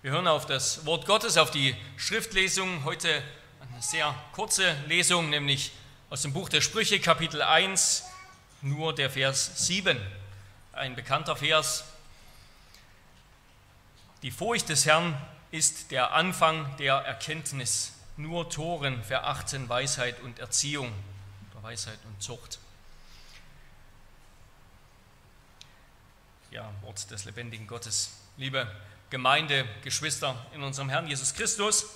Wir hören auf das Wort Gottes, auf die Schriftlesung. Heute eine sehr kurze Lesung, nämlich aus dem Buch der Sprüche, Kapitel 1, nur der Vers 7. Ein bekannter Vers. Die Furcht des Herrn ist der Anfang der Erkenntnis. Nur Toren verachten Weisheit und Erziehung oder Weisheit und Zucht. Ja, Wort des lebendigen Gottes. Liebe Gemeinde, Geschwister in unserem Herrn Jesus Christus.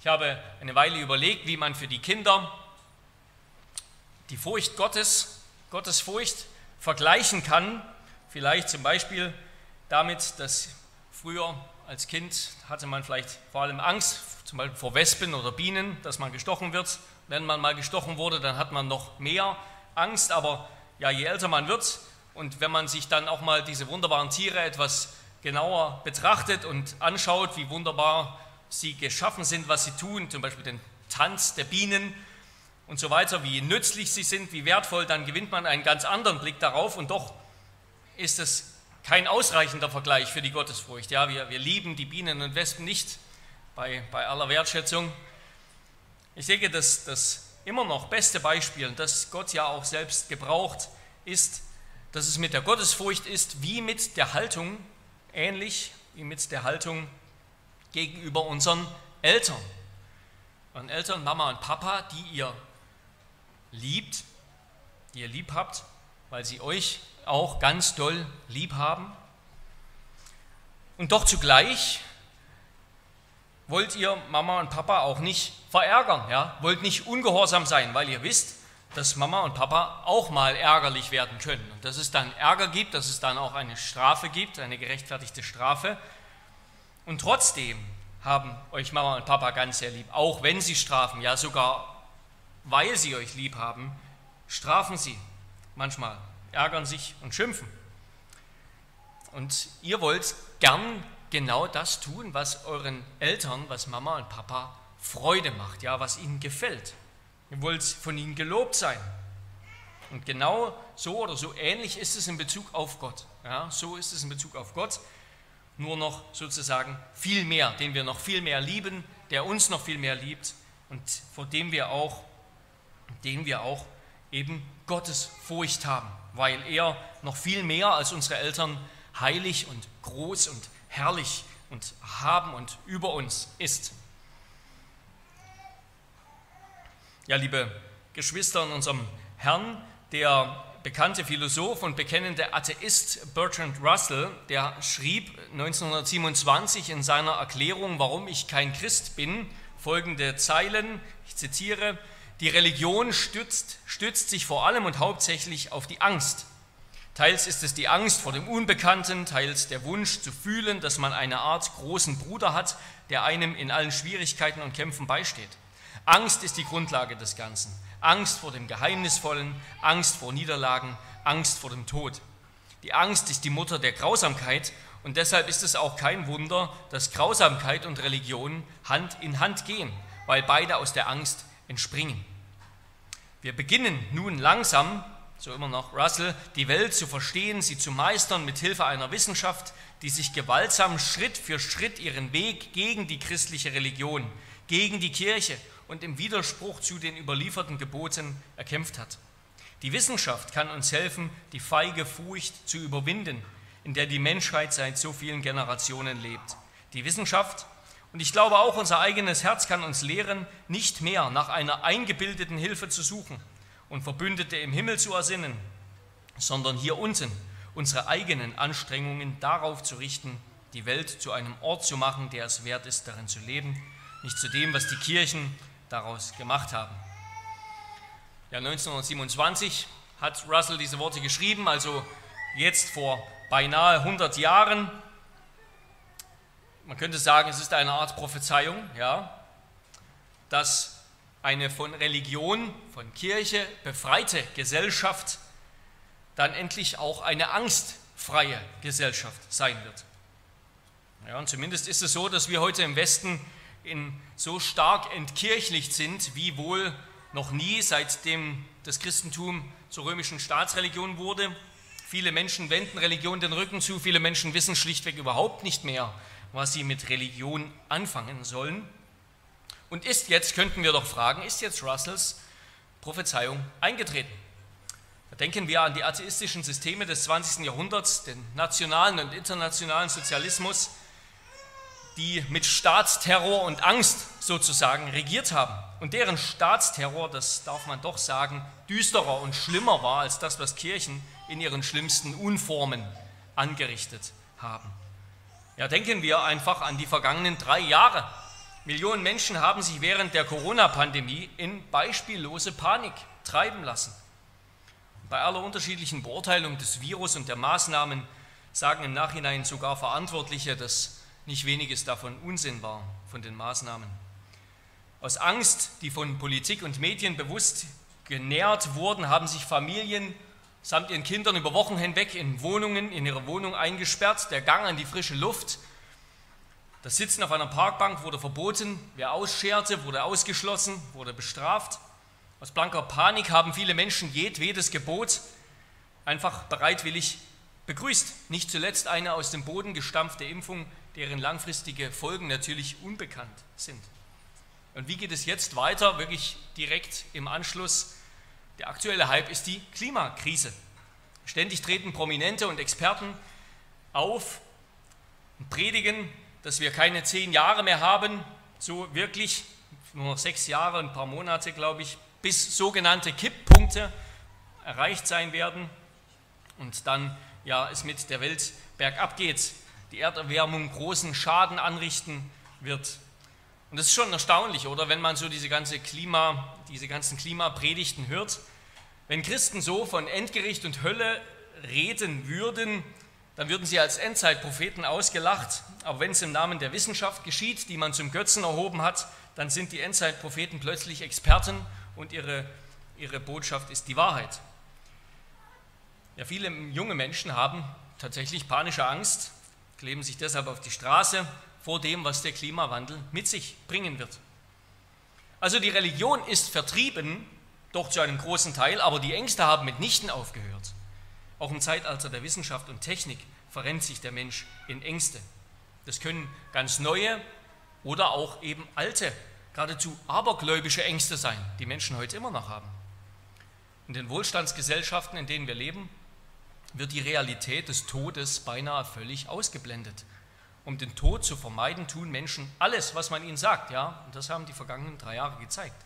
Ich habe eine Weile überlegt, wie man für die Kinder die Furcht Gottes, Gottes Furcht vergleichen kann. Vielleicht zum Beispiel damit, dass früher als Kind hatte man vielleicht vor allem Angst, zum Beispiel vor Wespen oder Bienen, dass man gestochen wird. Wenn man mal gestochen wurde, dann hat man noch mehr Angst. Aber ja, je älter man wird und wenn man sich dann auch mal diese wunderbaren Tiere etwas genauer betrachtet und anschaut, wie wunderbar sie geschaffen sind, was sie tun, zum Beispiel den Tanz der Bienen und so weiter, wie nützlich sie sind, wie wertvoll, dann gewinnt man einen ganz anderen Blick darauf und doch ist es kein ausreichender Vergleich für die Gottesfurcht. Ja, wir, wir lieben die Bienen und Wespen nicht bei, bei aller Wertschätzung. Ich denke, dass das immer noch beste Beispiel, das Gott ja auch selbst gebraucht, ist, dass es mit der Gottesfurcht ist, wie mit der Haltung ähnlich wie mit der Haltung gegenüber unseren Eltern. Unseren Eltern, Mama und Papa, die ihr liebt, die ihr lieb habt, weil sie euch auch ganz doll lieb haben. Und doch zugleich wollt ihr Mama und Papa auch nicht verärgern, ja? wollt nicht ungehorsam sein, weil ihr wisst, dass Mama und Papa auch mal ärgerlich werden können. Und dass es dann Ärger gibt, dass es dann auch eine Strafe gibt, eine gerechtfertigte Strafe. Und trotzdem haben euch Mama und Papa ganz sehr lieb, auch wenn sie strafen, ja sogar weil sie euch lieb haben, strafen sie manchmal, ärgern sich und schimpfen. Und ihr wollt gern genau das tun, was euren Eltern, was Mama und Papa Freude macht, ja, was ihnen gefällt. Ihr wollt von ihnen gelobt sein. Und genau so oder so ähnlich ist es in Bezug auf Gott. Ja, so ist es in Bezug auf Gott, nur noch sozusagen viel mehr, den wir noch viel mehr lieben, der uns noch viel mehr liebt und vor dem wir auch, den wir auch eben Gottes Furcht haben, weil er noch viel mehr als unsere Eltern heilig und groß und herrlich und haben und über uns ist. Ja, liebe Geschwister in unserem Herrn, der bekannte Philosoph und bekennende Atheist Bertrand Russell, der schrieb 1927 in seiner Erklärung, warum ich kein Christ bin, folgende Zeilen, ich zitiere, die Religion stützt, stützt sich vor allem und hauptsächlich auf die Angst. Teils ist es die Angst vor dem Unbekannten, teils der Wunsch zu fühlen, dass man eine Art großen Bruder hat, der einem in allen Schwierigkeiten und Kämpfen beisteht. Angst ist die Grundlage des Ganzen. Angst vor dem Geheimnisvollen, Angst vor Niederlagen, Angst vor dem Tod. Die Angst ist die Mutter der Grausamkeit und deshalb ist es auch kein Wunder, dass Grausamkeit und Religion Hand in Hand gehen, weil beide aus der Angst entspringen. Wir beginnen nun langsam, so immer noch Russell, die Welt zu verstehen, sie zu meistern mit Hilfe einer Wissenschaft, die sich gewaltsam Schritt für Schritt ihren Weg gegen die christliche Religion, gegen die Kirche und im Widerspruch zu den überlieferten Geboten erkämpft hat. Die Wissenschaft kann uns helfen, die feige Furcht zu überwinden, in der die Menschheit seit so vielen Generationen lebt. Die Wissenschaft und ich glaube auch unser eigenes Herz kann uns lehren, nicht mehr nach einer eingebildeten Hilfe zu suchen und Verbündete im Himmel zu ersinnen, sondern hier unten unsere eigenen Anstrengungen darauf zu richten, die Welt zu einem Ort zu machen, der es wert ist, darin zu leben, nicht zu dem, was die Kirchen daraus gemacht haben. Ja, 1927 hat Russell diese Worte geschrieben, also jetzt vor beinahe 100 Jahren. Man könnte sagen, es ist eine Art Prophezeiung, ja, dass eine von Religion, von Kirche befreite Gesellschaft dann endlich auch eine angstfreie Gesellschaft sein wird. Ja, und zumindest ist es so, dass wir heute im Westen in, so stark entkirchlicht sind wie wohl noch nie, seitdem das Christentum zur römischen Staatsreligion wurde. Viele Menschen wenden Religion den Rücken zu, viele Menschen wissen schlichtweg überhaupt nicht mehr, was sie mit Religion anfangen sollen. Und ist jetzt, könnten wir doch fragen, ist jetzt Russells Prophezeiung eingetreten? Da denken wir an die atheistischen Systeme des 20. Jahrhunderts, den nationalen und internationalen Sozialismus, die mit Staatsterror und Angst sozusagen regiert haben und deren Staatsterror, das darf man doch sagen, düsterer und schlimmer war als das, was Kirchen in ihren schlimmsten Unformen angerichtet haben. Ja, denken wir einfach an die vergangenen drei Jahre. Millionen Menschen haben sich während der Corona-Pandemie in beispiellose Panik treiben lassen. Bei aller unterschiedlichen Beurteilung des Virus und der Maßnahmen sagen im Nachhinein sogar Verantwortliche, dass nicht weniges davon Unsinn war von den Maßnahmen. Aus Angst, die von Politik und Medien bewusst genährt wurden, haben sich Familien samt ihren Kindern über Wochen hinweg in Wohnungen, in ihre Wohnung eingesperrt. Der Gang an die frische Luft, das Sitzen auf einer Parkbank wurde verboten. Wer ausscherte, wurde ausgeschlossen, wurde bestraft. Aus blanker Panik haben viele Menschen jedwedes Gebot einfach bereitwillig begrüßt. Nicht zuletzt eine aus dem Boden gestampfte Impfung, deren langfristige Folgen natürlich unbekannt sind. Und wie geht es jetzt weiter? Wirklich direkt im Anschluss. Der aktuelle Hype ist die Klimakrise. Ständig treten Prominente und Experten auf und predigen, dass wir keine zehn Jahre mehr haben, so wirklich nur noch sechs Jahre, ein paar Monate, glaube ich, bis sogenannte Kipppunkte erreicht sein werden und dann ja es mit der Welt bergab geht, die Erderwärmung großen Schaden anrichten wird. Und das ist schon erstaunlich, oder? Wenn man so diese, ganze Klima, diese ganzen Klimapredigten hört. Wenn Christen so von Endgericht und Hölle reden würden, dann würden sie als Endzeitpropheten ausgelacht. Aber wenn es im Namen der Wissenschaft geschieht, die man zum Götzen erhoben hat, dann sind die Endzeitpropheten plötzlich Experten und ihre, ihre Botschaft ist die Wahrheit. Ja, viele junge Menschen haben tatsächlich panische Angst, kleben sich deshalb auf die Straße, vor dem, was der Klimawandel mit sich bringen wird. Also die Religion ist vertrieben, doch zu einem großen Teil, aber die Ängste haben mitnichten aufgehört. Auch im Zeitalter der Wissenschaft und Technik verrennt sich der Mensch in Ängste. Das können ganz neue oder auch eben alte, geradezu abergläubische Ängste sein, die Menschen heute immer noch haben. In den Wohlstandsgesellschaften, in denen wir leben, wird die Realität des Todes beinahe völlig ausgeblendet. Um den Tod zu vermeiden, tun Menschen alles, was man ihnen sagt. Ja, und das haben die vergangenen drei Jahre gezeigt.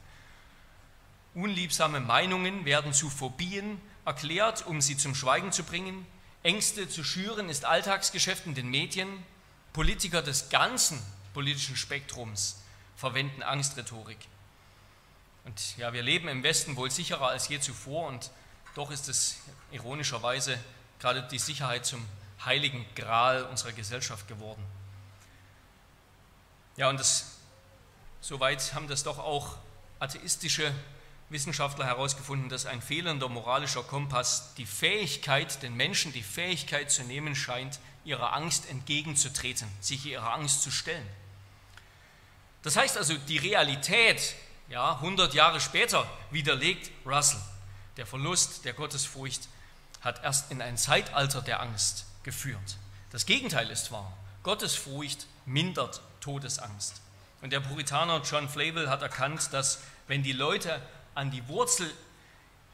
Unliebsame Meinungen werden zu Phobien erklärt, um sie zum Schweigen zu bringen. Ängste zu schüren ist Alltagsgeschäft in den Medien. Politiker des ganzen politischen Spektrums verwenden Angstrhetorik. Und ja, wir leben im Westen wohl sicherer als je zuvor und doch ist es ironischerweise gerade die Sicherheit zum heiligen Gral unserer Gesellschaft geworden. Ja, und das, soweit haben das doch auch atheistische Wissenschaftler herausgefunden, dass ein fehlender moralischer Kompass die Fähigkeit, den Menschen die Fähigkeit zu nehmen scheint, ihrer Angst entgegenzutreten, sich ihrer Angst zu stellen. Das heißt also, die Realität, ja, 100 Jahre später, widerlegt Russell. Der Verlust der Gottesfurcht hat erst in ein Zeitalter der Angst geführt. Das Gegenteil ist wahr. Gottesfurcht mindert Todesangst. Und der Puritaner John Flavel hat erkannt, dass wenn die Leute an die Wurzel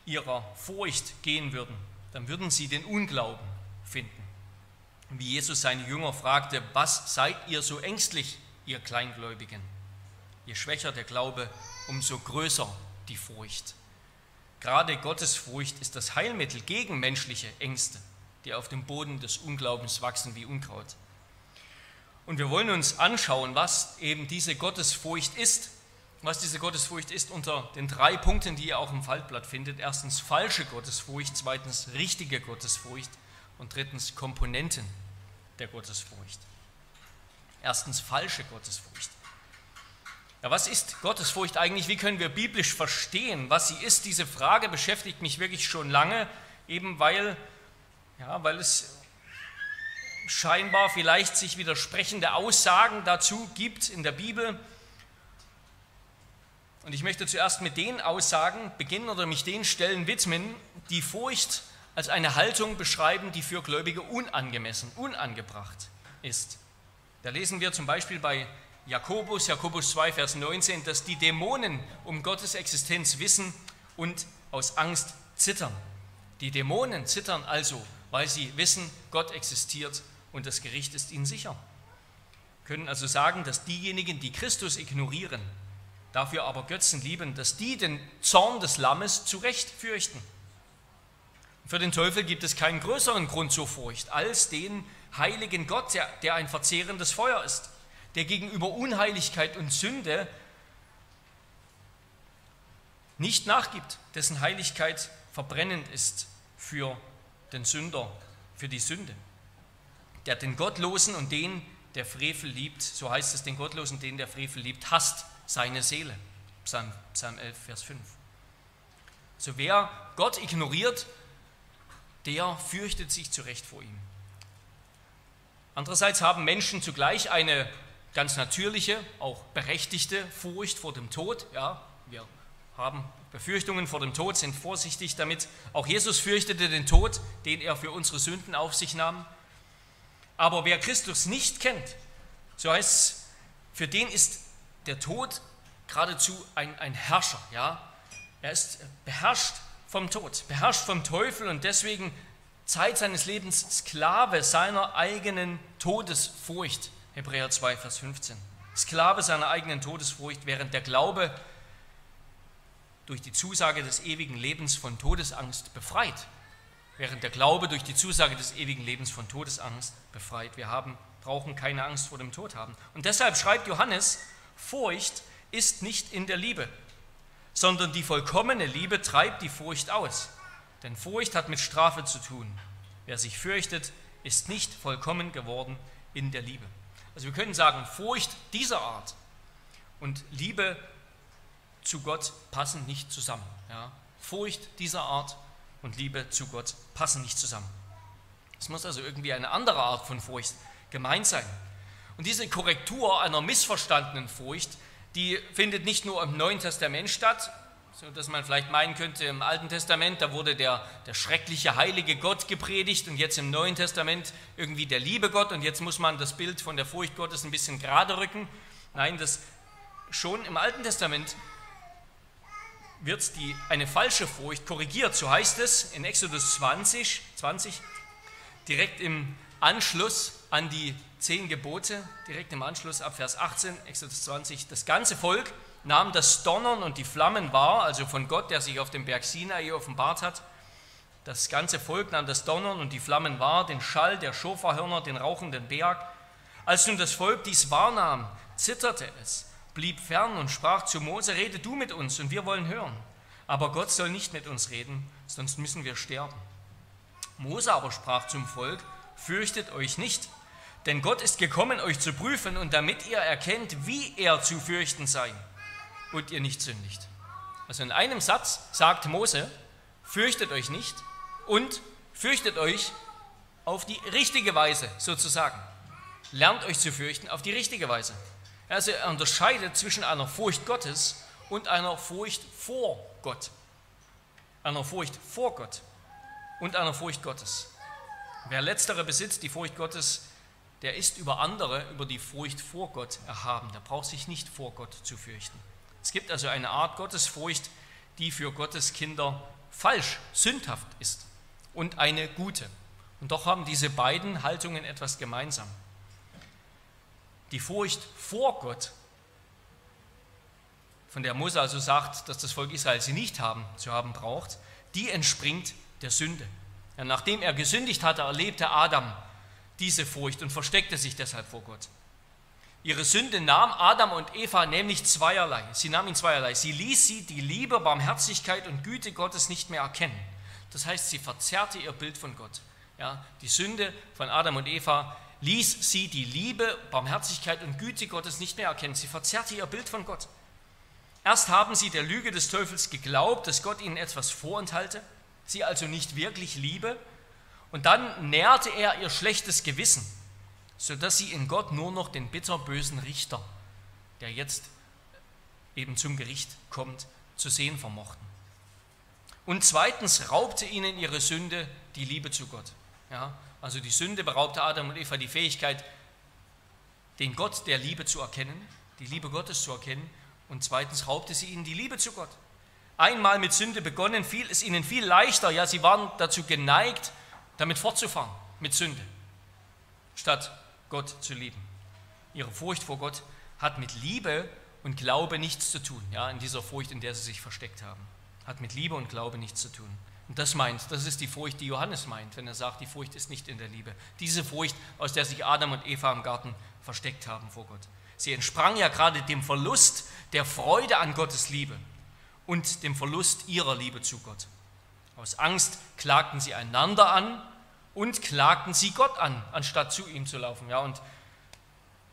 ihrer Furcht gehen würden, dann würden sie den Unglauben finden. Wie Jesus seine Jünger fragte, was seid ihr so ängstlich, ihr Kleingläubigen? Je schwächer der Glaube, umso größer die Furcht. Gerade Gottesfurcht ist das Heilmittel gegen menschliche Ängste die auf dem Boden des Unglaubens wachsen wie Unkraut. Und wir wollen uns anschauen, was eben diese Gottesfurcht ist, was diese Gottesfurcht ist unter den drei Punkten, die ihr auch im Faltblatt findet. Erstens falsche Gottesfurcht, zweitens richtige Gottesfurcht und drittens Komponenten der Gottesfurcht. Erstens falsche Gottesfurcht. Ja, was ist Gottesfurcht eigentlich? Wie können wir biblisch verstehen, was sie ist? Diese Frage beschäftigt mich wirklich schon lange, eben weil ja, weil es scheinbar vielleicht sich widersprechende Aussagen dazu gibt in der Bibel. Und ich möchte zuerst mit den Aussagen beginnen oder mich den Stellen widmen, die Furcht als eine Haltung beschreiben, die für Gläubige unangemessen, unangebracht ist. Da lesen wir zum Beispiel bei Jakobus, Jakobus 2, Vers 19, dass die Dämonen um Gottes Existenz wissen und aus Angst zittern. Die Dämonen zittern also, weil sie wissen, Gott existiert und das Gericht ist ihnen sicher. Wir können also sagen, dass diejenigen, die Christus ignorieren, dafür aber Götzen lieben, dass die den Zorn des Lammes zu Recht fürchten. Für den Teufel gibt es keinen größeren Grund zur Furcht als den heiligen Gott, der ein verzehrendes Feuer ist, der gegenüber Unheiligkeit und Sünde nicht nachgibt, dessen Heiligkeit verbrennend ist für den Sünder, für die Sünde. Der den Gottlosen und den, der Frevel liebt, so heißt es, den Gottlosen, den der Frevel liebt, hasst seine Seele. Psalm, Psalm 11, Vers 5. So wer Gott ignoriert, der fürchtet sich zu Recht vor ihm. Andererseits haben Menschen zugleich eine ganz natürliche, auch berechtigte Furcht vor dem Tod. Ja, wir haben Befürchtungen vor dem Tod, sind vorsichtig damit. Auch Jesus fürchtete den Tod, den er für unsere Sünden auf sich nahm. Aber wer Christus nicht kennt, so heißt es, für den ist der Tod geradezu ein, ein Herrscher. Ja? Er ist beherrscht vom Tod, beherrscht vom Teufel und deswegen Zeit seines Lebens Sklave seiner eigenen Todesfurcht. Hebräer 2, Vers 15. Sklave seiner eigenen Todesfurcht, während der Glaube durch die Zusage des ewigen Lebens von Todesangst befreit. Während der Glaube durch die Zusage des ewigen Lebens von Todesangst befreit. Wir haben, brauchen keine Angst vor dem Tod haben. Und deshalb schreibt Johannes, Furcht ist nicht in der Liebe, sondern die vollkommene Liebe treibt die Furcht aus. Denn Furcht hat mit Strafe zu tun. Wer sich fürchtet, ist nicht vollkommen geworden in der Liebe. Also wir können sagen, Furcht dieser Art und Liebe zu Gott passen nicht zusammen. Ja? Furcht dieser Art und Liebe zu Gott passen nicht zusammen. Es muss also irgendwie eine andere Art von Furcht gemeint sein. Und diese Korrektur einer missverstandenen Furcht, die findet nicht nur im Neuen Testament statt, so dass man vielleicht meinen könnte, im Alten Testament, da wurde der, der schreckliche, heilige Gott gepredigt und jetzt im Neuen Testament irgendwie der liebe Gott und jetzt muss man das Bild von der Furcht Gottes ein bisschen gerade rücken. Nein, das schon im Alten Testament wird die, eine falsche Furcht korrigiert. So heißt es in Exodus 20, 20 direkt im Anschluss an die zehn Gebote, direkt im Anschluss ab Vers 18, Exodus 20, das ganze Volk nahm das Donnern und die Flammen wahr, also von Gott, der sich auf dem Berg Sinai offenbart hat. Das ganze Volk nahm das Donnern und die Flammen wahr, den Schall der Schoferhörner, den rauchenden Berg. Als nun das Volk dies wahrnahm, zitterte es, blieb fern und sprach zu Mose, rede du mit uns und wir wollen hören. Aber Gott soll nicht mit uns reden, sonst müssen wir sterben. Mose aber sprach zum Volk, fürchtet euch nicht, denn Gott ist gekommen, euch zu prüfen und damit ihr erkennt, wie er zu fürchten sei und ihr nicht sündigt. Also in einem Satz sagt Mose, fürchtet euch nicht und fürchtet euch auf die richtige Weise sozusagen. Lernt euch zu fürchten auf die richtige Weise. Also er unterscheidet zwischen einer Furcht Gottes und einer Furcht vor Gott. Einer Furcht vor Gott und einer Furcht Gottes. Wer letztere besitzt, die Furcht Gottes, der ist über andere, über die Furcht vor Gott erhaben. Der braucht sich nicht vor Gott zu fürchten. Es gibt also eine Art Gottesfurcht, die für Gottes Kinder falsch, sündhaft ist und eine gute. Und doch haben diese beiden Haltungen etwas gemeinsam. Die Furcht vor Gott, von der Mose also sagt, dass das Volk Israel sie nicht haben, zu haben braucht, die entspringt der Sünde. Ja, nachdem er gesündigt hatte, erlebte Adam diese Furcht und versteckte sich deshalb vor Gott. Ihre Sünde nahm Adam und Eva nämlich zweierlei. Sie nahm ihn zweierlei. Sie ließ sie die Liebe, Barmherzigkeit und Güte Gottes nicht mehr erkennen. Das heißt, sie verzerrte ihr Bild von Gott. Ja, die Sünde von Adam und Eva ließ sie die Liebe, Barmherzigkeit und Güte Gottes nicht mehr erkennen. Sie verzerrte ihr Bild von Gott. Erst haben sie der Lüge des Teufels geglaubt, dass Gott ihnen etwas vorenthalte, sie also nicht wirklich liebe, und dann nährte er ihr schlechtes Gewissen sodass sie in Gott nur noch den bitterbösen Richter, der jetzt eben zum Gericht kommt, zu sehen vermochten. Und zweitens raubte ihnen ihre Sünde die Liebe zu Gott. Ja, also die Sünde beraubte Adam und Eva die Fähigkeit, den Gott der Liebe zu erkennen, die Liebe Gottes zu erkennen, und zweitens raubte sie ihnen die Liebe zu Gott. Einmal mit Sünde begonnen, fiel es ihnen viel leichter, ja, sie waren dazu geneigt, damit fortzufahren, mit Sünde, statt Gott zu lieben. Ihre Furcht vor Gott hat mit Liebe und Glaube nichts zu tun, ja, in dieser Furcht, in der sie sich versteckt haben. Hat mit Liebe und Glaube nichts zu tun. Und das meint, das ist die Furcht, die Johannes meint, wenn er sagt, die Furcht ist nicht in der Liebe. Diese Furcht, aus der sich Adam und Eva im Garten versteckt haben vor Gott. Sie entsprang ja gerade dem Verlust der Freude an Gottes Liebe und dem Verlust ihrer Liebe zu Gott. Aus Angst klagten sie einander an und klagten sie Gott an, anstatt zu ihm zu laufen. Ja, und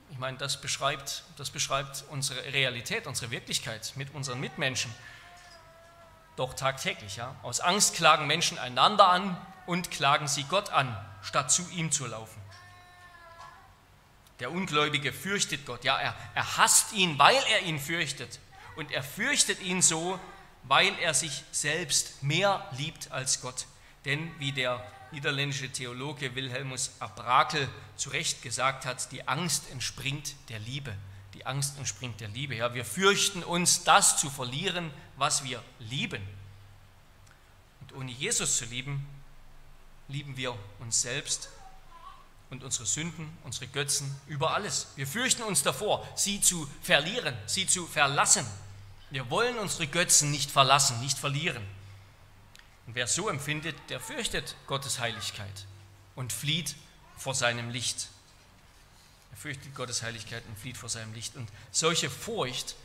ich meine, das beschreibt, das beschreibt unsere Realität, unsere Wirklichkeit mit unseren Mitmenschen. Doch tagtäglich, ja. Aus Angst klagen Menschen einander an und klagen sie Gott an, statt zu ihm zu laufen. Der Ungläubige fürchtet Gott, ja, er, er hasst ihn, weil er ihn fürchtet. Und er fürchtet ihn so, weil er sich selbst mehr liebt als Gott. Denn wie der niederländische Theologe Wilhelmus Abrakel zu Recht gesagt hat, die Angst entspringt der Liebe. Die Angst entspringt der Liebe. Ja, wir fürchten uns, das zu verlieren, was wir lieben. Und ohne Jesus zu lieben, lieben wir uns selbst und unsere Sünden, unsere Götzen über alles. Wir fürchten uns davor, sie zu verlieren, sie zu verlassen. Wir wollen unsere Götzen nicht verlassen, nicht verlieren. Und wer so empfindet, der fürchtet Gottes Heiligkeit und flieht vor seinem Licht. Er fürchtet Gottes Heiligkeit und flieht vor seinem Licht. Und solche Furcht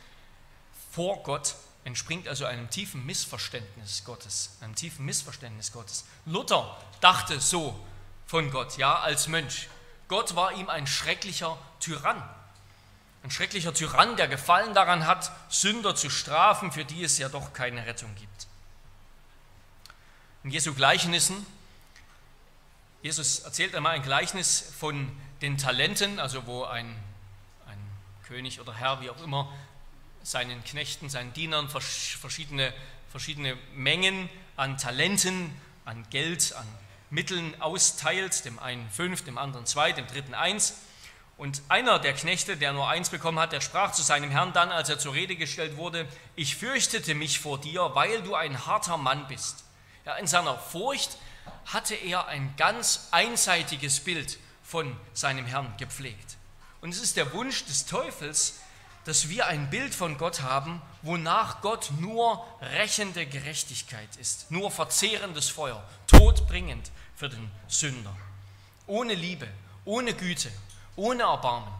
vor Gott entspringt also einem tiefen Missverständnis Gottes, einem tiefen Missverständnis Gottes. Luther dachte so von Gott, ja, als Mönch. Gott war ihm ein schrecklicher Tyrann. Ein schrecklicher Tyrann, der Gefallen daran hat, Sünder zu strafen, für die es ja doch keine Rettung gibt. In Jesu Gleichnissen, Jesus erzählt einmal ein Gleichnis von den Talenten, also wo ein, ein König oder Herr, wie auch immer, seinen Knechten, seinen Dienern verschiedene, verschiedene Mengen an Talenten, an Geld, an Mitteln austeilt, dem einen fünf, dem anderen zwei, dem dritten eins. Und einer der Knechte, der nur eins bekommen hat, der sprach zu seinem Herrn dann, als er zur Rede gestellt wurde, ich fürchtete mich vor dir, weil du ein harter Mann bist. Ja, in seiner Furcht hatte er ein ganz einseitiges Bild von seinem Herrn gepflegt. Und es ist der Wunsch des Teufels, dass wir ein Bild von Gott haben, wonach Gott nur rächende Gerechtigkeit ist, nur verzehrendes Feuer, todbringend, für den Sünder. Ohne Liebe, ohne Güte, ohne Erbarmen.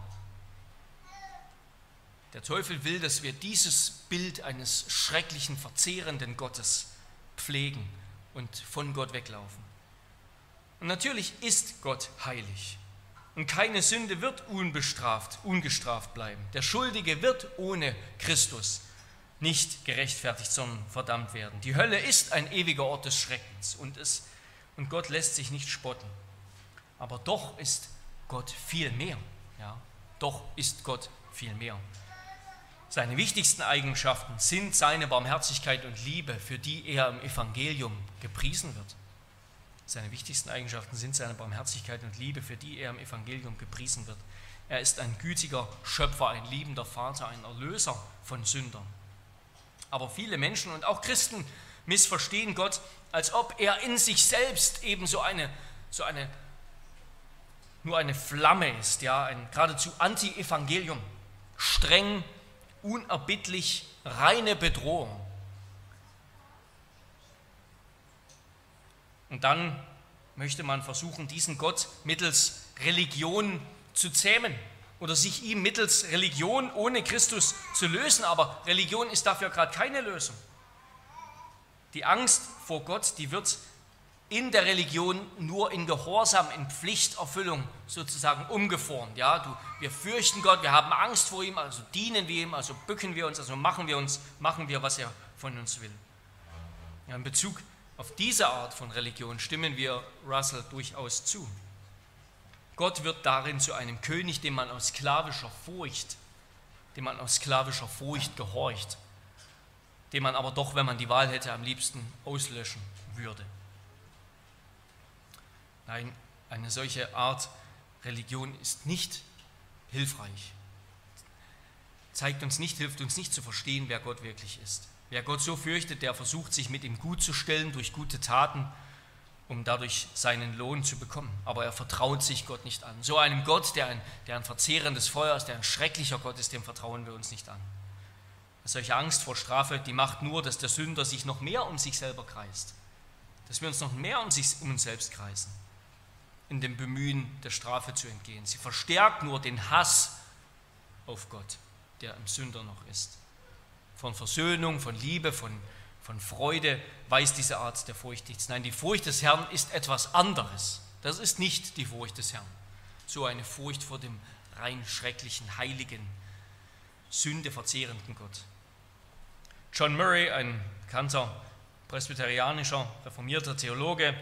Der Teufel will, dass wir dieses Bild eines schrecklichen, verzehrenden Gottes pflegen und von Gott weglaufen. Und natürlich ist Gott heilig. Und keine Sünde wird unbestraft, ungestraft bleiben. Der Schuldige wird ohne Christus nicht gerechtfertigt, sondern verdammt werden. Die Hölle ist ein ewiger Ort des Schreckens und es und Gott lässt sich nicht spotten. Aber doch ist Gott viel mehr. Ja? Doch ist Gott viel mehr. Seine wichtigsten Eigenschaften sind seine Barmherzigkeit und Liebe, für die er im Evangelium gepriesen wird. Seine wichtigsten Eigenschaften sind seine Barmherzigkeit und Liebe, für die er im Evangelium gepriesen wird. Er ist ein gütiger Schöpfer, ein liebender Vater, ein Erlöser von Sündern. Aber viele Menschen und auch Christen missverstehen Gott als ob er in sich selbst eben so eine, so eine nur eine Flamme ist, ja, ein geradezu Anti-Evangelium, streng, unerbittlich, reine Bedrohung. Und dann möchte man versuchen, diesen Gott mittels Religion zu zähmen oder sich ihm mittels Religion ohne Christus zu lösen. Aber Religion ist dafür gerade keine Lösung. Die Angst vor Gott, die wird in der Religion nur in Gehorsam, in Pflichterfüllung sozusagen umgeformt. Ja, du, wir fürchten Gott, wir haben Angst vor ihm, also dienen wir ihm, also bücken wir uns, also machen wir uns, machen wir, was er von uns will. Ja, in Bezug auf diese Art von Religion stimmen wir Russell durchaus zu. Gott wird darin zu einem König, dem man aus sklavischer Furcht, dem man aus sklavischer Furcht gehorcht den man aber doch, wenn man die Wahl hätte, am liebsten auslöschen würde. Nein, eine solche Art Religion ist nicht hilfreich. Zeigt uns nicht, hilft uns nicht zu verstehen, wer Gott wirklich ist. Wer Gott so fürchtet, der versucht, sich mit ihm gut zu stellen durch gute Taten, um dadurch seinen Lohn zu bekommen. Aber er vertraut sich Gott nicht an. So einem Gott, der ein, der ein verzehrendes Feuer ist, der ein schrecklicher Gott ist, dem vertrauen wir uns nicht an. Solche Angst vor Strafe, die macht nur, dass der Sünder sich noch mehr um sich selber kreist. Dass wir uns noch mehr um, sich, um uns selbst kreisen, in dem Bemühen, der Strafe zu entgehen. Sie verstärkt nur den Hass auf Gott, der im Sünder noch ist. Von Versöhnung, von Liebe, von, von Freude weiß diese Art der Furcht nichts. Nein, die Furcht des Herrn ist etwas anderes. Das ist nicht die Furcht des Herrn. So eine Furcht vor dem rein schrecklichen, heiligen, sündeverzehrenden Gott. John Murray, ein bekannter presbyterianischer, reformierter Theologe,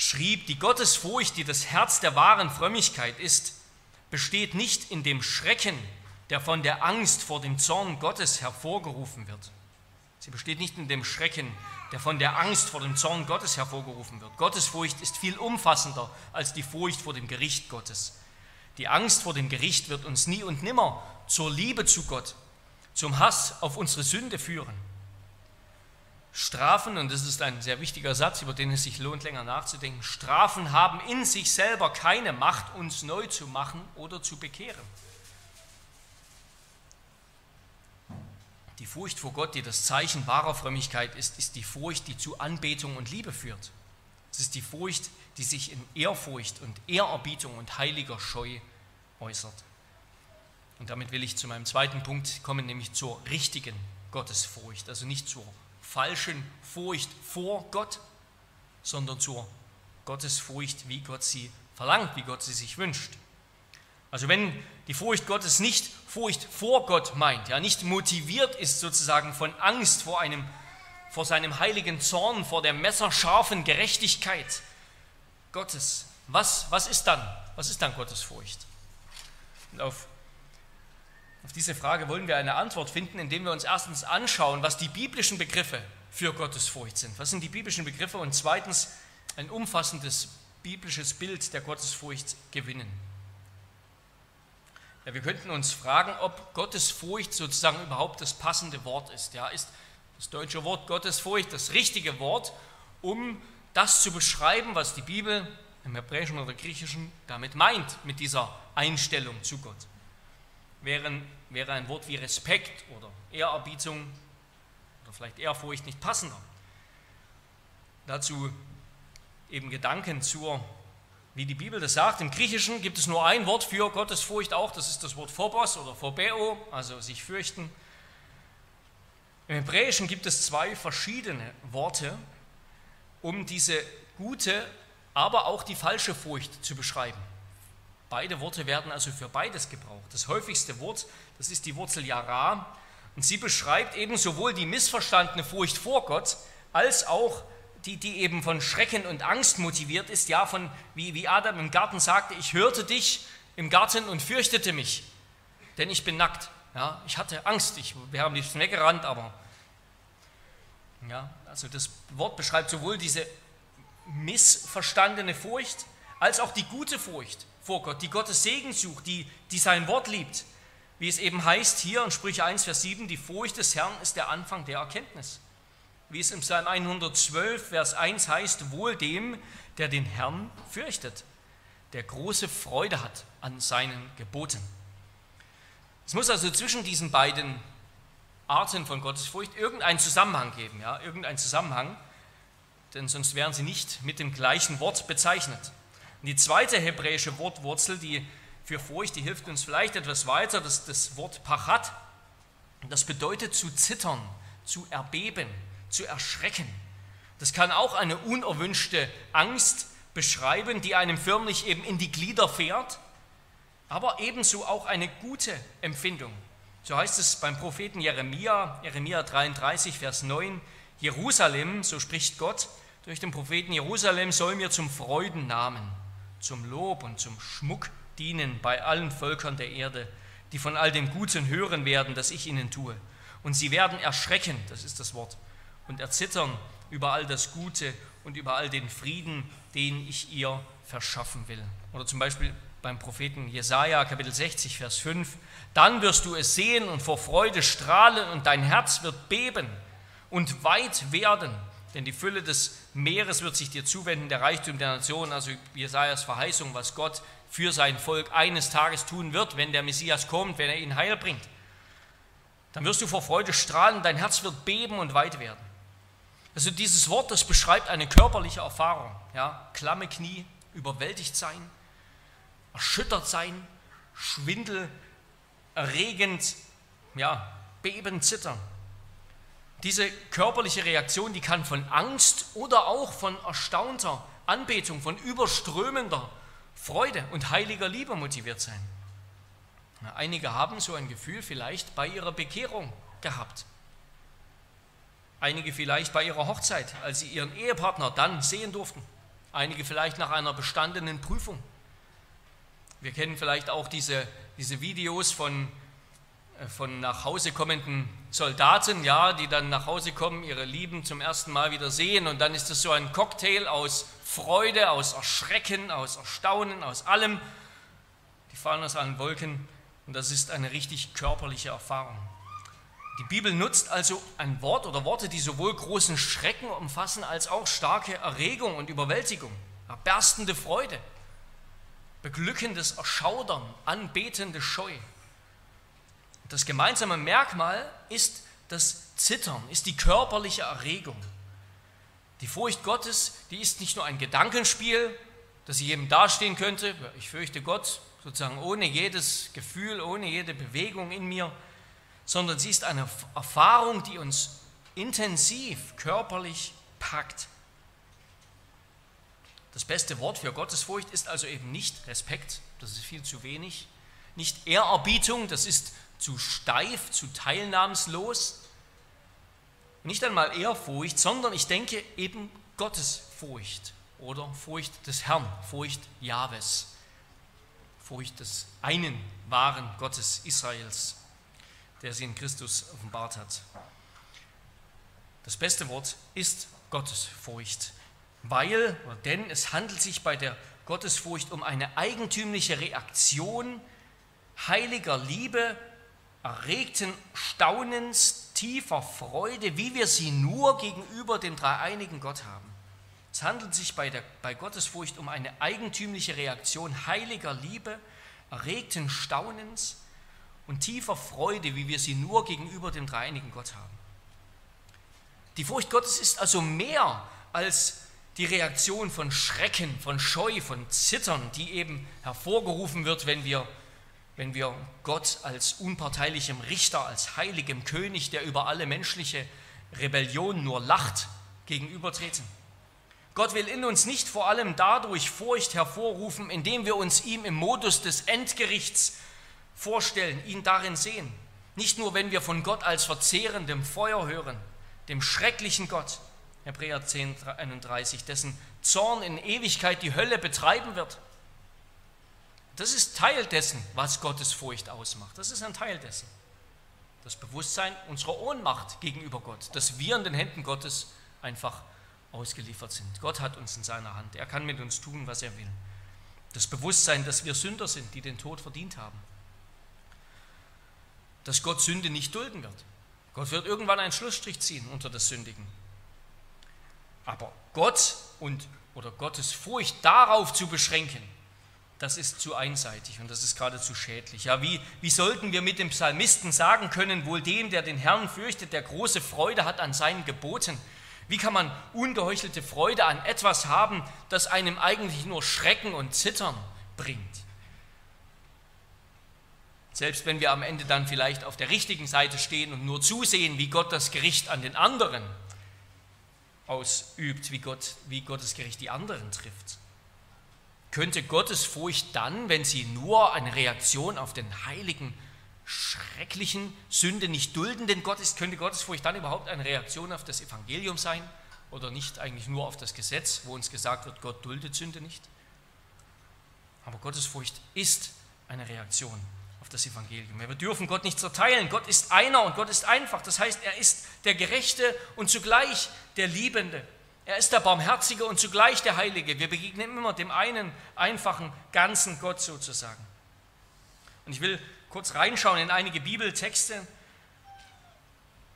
schrieb, die Gottesfurcht, die das Herz der wahren Frömmigkeit ist, besteht nicht in dem Schrecken, der von der Angst vor dem Zorn Gottes hervorgerufen wird. Sie besteht nicht in dem Schrecken, der von der Angst vor dem Zorn Gottes hervorgerufen wird. Gottesfurcht ist viel umfassender als die Furcht vor dem Gericht Gottes. Die Angst vor dem Gericht wird uns nie und nimmer zur Liebe zu Gott zum Hass auf unsere Sünde führen. Strafen, und das ist ein sehr wichtiger Satz, über den es sich lohnt, länger nachzudenken, Strafen haben in sich selber keine Macht, uns neu zu machen oder zu bekehren. Die Furcht vor Gott, die das Zeichen wahrer Frömmigkeit ist, ist die Furcht, die zu Anbetung und Liebe führt. Es ist die Furcht, die sich in Ehrfurcht und Ehrerbietung und heiliger Scheu äußert. Und damit will ich zu meinem zweiten Punkt kommen, nämlich zur richtigen Gottesfurcht. Also nicht zur falschen Furcht vor Gott, sondern zur Gottesfurcht, wie Gott sie verlangt, wie Gott sie sich wünscht. Also wenn die Furcht Gottes nicht Furcht vor Gott meint, ja, nicht motiviert ist sozusagen von Angst vor einem vor seinem heiligen Zorn, vor der messerscharfen Gerechtigkeit Gottes, was, was ist dann? Was ist dann Gottesfurcht? Und auf auf diese Frage wollen wir eine Antwort finden, indem wir uns erstens anschauen, was die biblischen Begriffe für Gottesfurcht sind. Was sind die biblischen Begriffe? Und zweitens ein umfassendes biblisches Bild der Gottesfurcht gewinnen. Ja, wir könnten uns fragen, ob Gottesfurcht sozusagen überhaupt das passende Wort ist. Ja, ist das deutsche Wort Gottesfurcht das richtige Wort, um das zu beschreiben, was die Bibel im Hebräischen oder Griechischen damit meint, mit dieser Einstellung zu Gott? Wäre, wäre ein Wort wie Respekt oder Ehrerbietung oder vielleicht Ehrfurcht nicht passender. Dazu eben Gedanken zur, wie die Bibel das sagt. Im Griechischen gibt es nur ein Wort für Gottesfurcht auch, das ist das Wort Phobos oder Phobeo, also sich fürchten. Im Hebräischen gibt es zwei verschiedene Worte, um diese gute, aber auch die falsche Furcht zu beschreiben. Beide Worte werden also für beides gebraucht. Das häufigste Wort, das ist die Wurzel Yara, und sie beschreibt eben sowohl die missverstandene Furcht vor Gott, als auch die, die eben von Schrecken und Angst motiviert ist, ja, von, wie, wie Adam im Garten sagte, ich hörte dich im Garten und fürchtete mich, denn ich bin nackt. Ja, ich hatte Angst, ich wäre am liebsten weggerannt, aber ja, also das Wort beschreibt sowohl diese missverstandene Furcht als auch die gute Furcht vor Gott, die Gottes Segen sucht, die, die sein Wort liebt. Wie es eben heißt hier in Sprüche 1, Vers 7, die Furcht des Herrn ist der Anfang der Erkenntnis. Wie es im Psalm 112, Vers 1 heißt, wohl dem, der den Herrn fürchtet, der große Freude hat an seinen Geboten. Es muss also zwischen diesen beiden Arten von Gottesfurcht irgendeinen Zusammenhang geben, ja, irgendeinen Zusammenhang, denn sonst wären sie nicht mit dem gleichen Wort bezeichnet. Und die zweite hebräische Wortwurzel, die für Furcht, die hilft uns vielleicht etwas weiter, das, das Wort Pachat. Das bedeutet zu zittern, zu erbeben, zu erschrecken. Das kann auch eine unerwünschte Angst beschreiben, die einem förmlich eben in die Glieder fährt, aber ebenso auch eine gute Empfindung. So heißt es beim Propheten Jeremia, Jeremia 33, Vers 9, Jerusalem, so spricht Gott durch den Propheten, Jerusalem soll mir zum Freudennamen zum Lob und zum Schmuck dienen bei allen Völkern der Erde, die von all dem Guten hören werden, das ich ihnen tue. Und sie werden erschrecken, das ist das Wort, und erzittern über all das Gute und über all den Frieden, den ich ihr verschaffen will. Oder zum Beispiel beim Propheten Jesaja, Kapitel 60, Vers 5. Dann wirst du es sehen und vor Freude strahlen und dein Herz wird beben und weit werden, denn die Fülle des Meeres wird sich dir zuwenden, der Reichtum der Nationen, also Jesajas Verheißung, was Gott für sein Volk eines Tages tun wird, wenn der Messias kommt, wenn er ihn heil bringt. Dann wirst du vor Freude strahlen, dein Herz wird beben und weit werden. Also dieses Wort, das beschreibt eine körperliche Erfahrung. Ja, klamme Knie, überwältigt sein, erschüttert sein, Schwindel, erregend, ja, beben, zittern. Diese körperliche Reaktion, die kann von Angst oder auch von erstaunter Anbetung, von überströmender Freude und heiliger Liebe motiviert sein. Einige haben so ein Gefühl vielleicht bei ihrer Bekehrung gehabt. Einige vielleicht bei ihrer Hochzeit, als sie ihren Ehepartner dann sehen durften. Einige vielleicht nach einer bestandenen Prüfung. Wir kennen vielleicht auch diese, diese Videos von, von nach Hause kommenden Soldaten, ja, die dann nach Hause kommen, ihre Lieben zum ersten Mal wieder sehen und dann ist es so ein Cocktail aus Freude, aus Erschrecken, aus Erstaunen, aus allem. Die fallen aus allen Wolken und das ist eine richtig körperliche Erfahrung. Die Bibel nutzt also ein Wort oder Worte, die sowohl großen Schrecken umfassen als auch starke Erregung und Überwältigung, berstende Freude, beglückendes Erschaudern, anbetende Scheu. Das gemeinsame Merkmal ist das Zittern, ist die körperliche Erregung. Die Furcht Gottes, die ist nicht nur ein Gedankenspiel, das jedem dastehen könnte, ich fürchte Gott, sozusagen ohne jedes Gefühl, ohne jede Bewegung in mir, sondern sie ist eine Erfahrung, die uns intensiv körperlich packt. Das beste Wort für Gottesfurcht ist also eben nicht Respekt, das ist viel zu wenig, nicht Ehrerbietung, das ist zu steif, zu teilnahmslos, nicht einmal Ehrfurcht, sondern ich denke eben Gottesfurcht oder Furcht des Herrn, Furcht Jahwes, Furcht des einen wahren Gottes Israels, der sie in Christus offenbart hat. Das beste Wort ist Gottesfurcht weil, denn es handelt sich bei der Gottesfurcht um eine eigentümliche Reaktion heiliger Liebe, erregten Staunens, tiefer Freude, wie wir sie nur gegenüber dem dreieinigen Gott haben. Es handelt sich bei, der, bei Gottesfurcht um eine eigentümliche Reaktion heiliger Liebe, erregten Staunens und tiefer Freude, wie wir sie nur gegenüber dem dreieinigen Gott haben. Die Furcht Gottes ist also mehr als die Reaktion von Schrecken, von Scheu, von Zittern, die eben hervorgerufen wird, wenn wir, wenn wir Gott als unparteilichem Richter, als heiligem König, der über alle menschliche Rebellion nur lacht, gegenübertreten. Gott will in uns nicht vor allem dadurch Furcht hervorrufen, indem wir uns ihm im Modus des Endgerichts vorstellen, ihn darin sehen. Nicht nur, wenn wir von Gott als verzehrendem Feuer hören, dem schrecklichen Gott, Hebräer 10, 31, dessen Zorn in Ewigkeit die Hölle betreiben wird. Das ist Teil dessen, was Gottes Furcht ausmacht. Das ist ein Teil dessen. Das Bewusstsein unserer Ohnmacht gegenüber Gott, dass wir in den Händen Gottes einfach ausgeliefert sind. Gott hat uns in seiner Hand. Er kann mit uns tun, was er will. Das Bewusstsein, dass wir Sünder sind, die den Tod verdient haben. Dass Gott Sünde nicht dulden wird. Gott wird irgendwann einen Schlussstrich ziehen unter das Sündigen. Aber Gott und oder Gottes Furcht darauf zu beschränken, das ist zu einseitig und das ist geradezu schädlich. Ja, wie, wie sollten wir mit dem Psalmisten sagen können, wohl dem, der den Herrn fürchtet, der große Freude hat an seinen Geboten? Wie kann man ungeheuchelte Freude an etwas haben, das einem eigentlich nur Schrecken und Zittern bringt? Selbst wenn wir am Ende dann vielleicht auf der richtigen Seite stehen und nur zusehen, wie Gott das Gericht an den anderen ausübt, wie, Gott, wie Gottes Gericht die anderen trifft. Könnte Gottes Furcht dann, wenn sie nur eine Reaktion auf den heiligen, schrecklichen, Sünde nicht duldenden Gott ist, könnte Gottes Furcht dann überhaupt eine Reaktion auf das Evangelium sein oder nicht eigentlich nur auf das Gesetz, wo uns gesagt wird, Gott duldet Sünde nicht? Aber Gottes Furcht ist eine Reaktion das Evangelium. Wir dürfen Gott nicht zerteilen. Gott ist einer und Gott ist einfach. Das heißt, er ist der Gerechte und zugleich der Liebende. Er ist der Barmherzige und zugleich der Heilige. Wir begegnen immer dem einen einfachen, ganzen Gott sozusagen. Und ich will kurz reinschauen in einige Bibeltexte,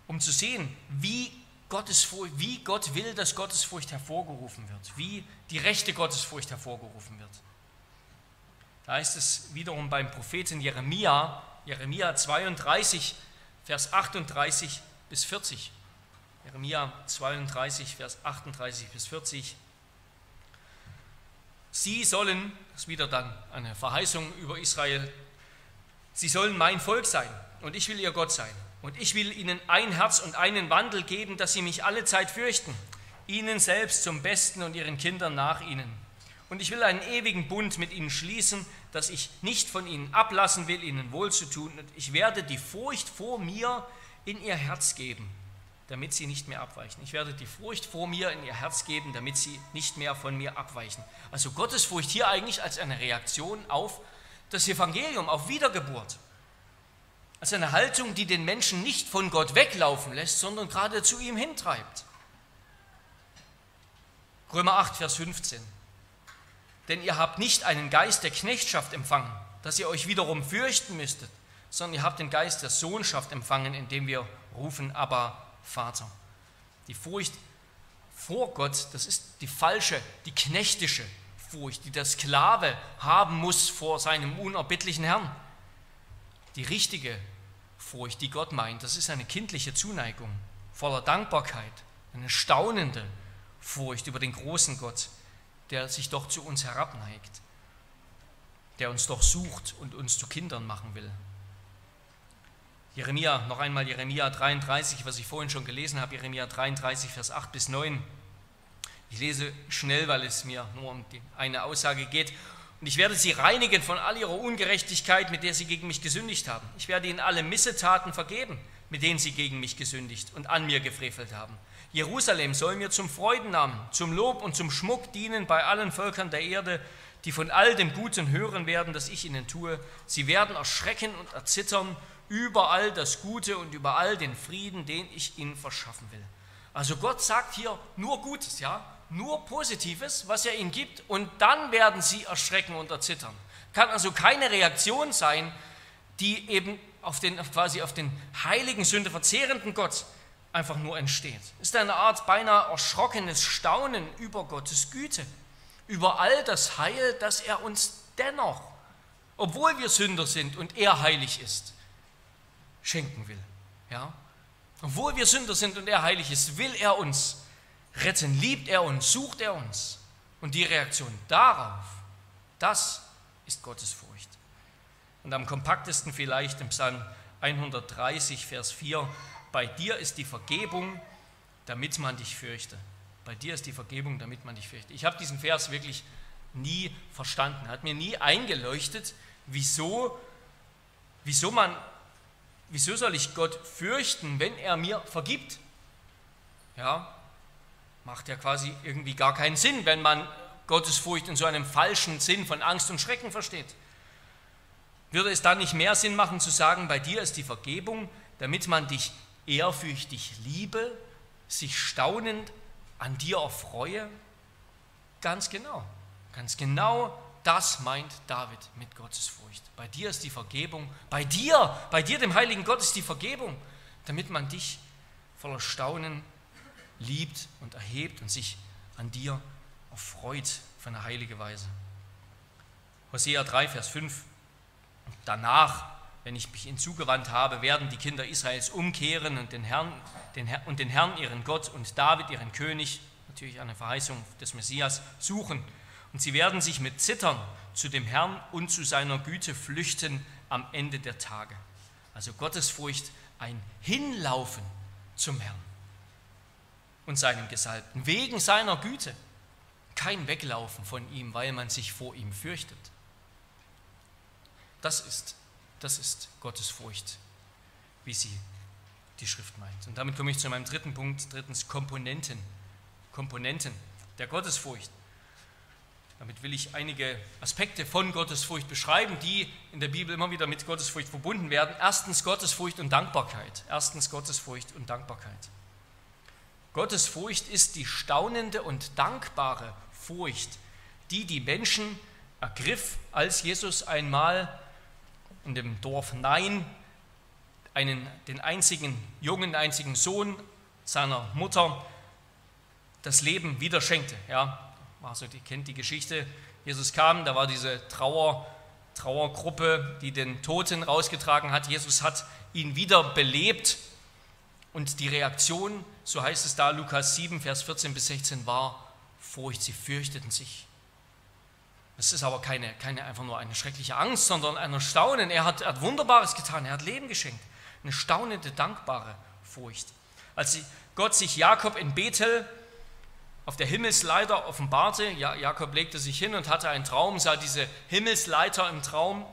um zu sehen, wie, Gottesfurcht, wie Gott will, dass Gottesfurcht hervorgerufen wird, wie die rechte Gottesfurcht hervorgerufen wird. Da heißt es wiederum beim Propheten Jeremia, Jeremia 32, Vers 38 bis 40. Jeremia 32, Vers 38 bis 40. Sie sollen, das ist wieder dann eine Verheißung über Israel, sie sollen mein Volk sein und ich will ihr Gott sein. Und ich will ihnen ein Herz und einen Wandel geben, dass sie mich alle Zeit fürchten, ihnen selbst zum Besten und ihren Kindern nach ihnen. Und ich will einen ewigen Bund mit ihnen schließen, dass ich nicht von ihnen ablassen will, ihnen wohlzutun. Und ich werde die Furcht vor mir in ihr Herz geben damit sie nicht mehr abweichen. Ich werde die Furcht vor mir in ihr Herz geben, damit sie nicht mehr von mir abweichen. Also Gottesfurcht hier eigentlich als eine Reaktion auf das Evangelium, auf Wiedergeburt. Als eine Haltung, die den Menschen nicht von Gott weglaufen lässt, sondern gerade zu ihm hintreibt. Römer 8, Vers 15. Denn ihr habt nicht einen Geist der Knechtschaft empfangen, dass ihr euch wiederum fürchten müsstet, sondern ihr habt den Geist der Sohnschaft empfangen, indem wir rufen, aber Vater. Die Furcht vor Gott, das ist die falsche, die knechtische Furcht, die der Sklave haben muss vor seinem unerbittlichen Herrn. Die richtige Furcht, die Gott meint, das ist eine kindliche Zuneigung, voller Dankbarkeit, eine staunende Furcht über den großen Gott, der sich doch zu uns herabneigt, der uns doch sucht und uns zu Kindern machen will. Jeremia, noch einmal Jeremia 33, was ich vorhin schon gelesen habe, Jeremia 33, Vers 8 bis 9. Ich lese schnell, weil es mir nur um eine Aussage geht. Und ich werde sie reinigen von all ihrer Ungerechtigkeit, mit der sie gegen mich gesündigt haben. Ich werde ihnen alle Missetaten vergeben, mit denen sie gegen mich gesündigt und an mir gefrevelt haben. Jerusalem soll mir zum Freudennamen, zum Lob und zum Schmuck dienen bei allen Völkern der Erde, die von all dem Guten hören werden, das ich ihnen tue. Sie werden erschrecken und erzittern überall das Gute und überall den Frieden, den ich ihnen verschaffen will. Also Gott sagt hier nur Gutes, ja, nur Positives, was er ihnen gibt, und dann werden sie erschrecken und erzittern. Kann also keine Reaktion sein, die eben auf den, quasi auf den heiligen, sündeverzehrenden Gott einfach nur entsteht. Ist eine Art beinahe erschrockenes Staunen über Gottes Güte, über all das Heil, das er uns dennoch, obwohl wir Sünder sind und er heilig ist, schenken will. Ja? Obwohl wir Sünder sind und er heilig ist, will er uns retten, liebt er uns, sucht er uns. Und die Reaktion darauf, das ist Gottes Furcht. Und am kompaktesten vielleicht im Psalm 130, Vers 4, bei dir ist die Vergebung, damit man dich fürchte. Bei dir ist die Vergebung, damit man dich fürchte. Ich habe diesen Vers wirklich nie verstanden, hat mir nie eingeleuchtet, wieso, wieso man wieso soll ich Gott fürchten, wenn er mir vergibt? Ja, macht ja quasi irgendwie gar keinen Sinn, wenn man Gottesfurcht in so einem falschen Sinn von Angst und Schrecken versteht. Würde es dann nicht mehr Sinn machen zu sagen, bei dir ist die Vergebung, damit man dich ehrfürchtig liebe, sich staunend an dir erfreue? Ganz genau, ganz genau das meint David mit Gottesfurcht. Bei dir ist die Vergebung, bei dir, bei dir, dem heiligen Gott, ist die Vergebung, damit man dich voller Staunen liebt und erhebt und sich an dir erfreut auf eine heilige Weise. Hosea 3, Vers 5. Danach, wenn ich mich hinzugewandt habe, werden die Kinder Israels umkehren und den Herrn, den Herr, und den Herrn ihren Gott und David ihren König, natürlich eine Verheißung des Messias, suchen und sie werden sich mit Zittern zu dem Herrn und zu seiner Güte flüchten am Ende der Tage. Also Gottesfurcht, ein Hinlaufen zum Herrn und seinem Gesalbten, wegen seiner Güte. Kein Weglaufen von ihm, weil man sich vor ihm fürchtet. Das ist, das ist Gottesfurcht, wie sie die Schrift meint. Und damit komme ich zu meinem dritten Punkt, drittens Komponenten. Komponenten der Gottesfurcht. Damit will ich einige Aspekte von Gottesfurcht beschreiben, die in der Bibel immer wieder mit Gottesfurcht verbunden werden. Erstens Gottesfurcht und Dankbarkeit. Erstens Gottesfurcht und Dankbarkeit. Gottes Furcht ist die staunende und dankbare Furcht, die die Menschen ergriff, als Jesus einmal in dem Dorf Nein einen, den einzigen jungen, einzigen Sohn seiner Mutter das Leben wieder schenkte. Ja, also die kennt die Geschichte. Jesus kam, da war diese Trauer, Trauergruppe, die den Toten rausgetragen hat. Jesus hat ihn wieder belebt und die Reaktion, so heißt es da, Lukas 7, Vers 14 bis 16, war Furcht. Sie fürchteten sich. Es ist aber keine, keine einfach nur eine schreckliche Angst, sondern ein Erstaunen. Er hat, hat Wunderbares getan, er hat Leben geschenkt. Eine staunende, dankbare Furcht. Als Gott sich Jakob in Bethel auf der Himmelsleiter offenbarte, ja, Jakob legte sich hin und hatte einen Traum, sah diese Himmelsleiter im Traum.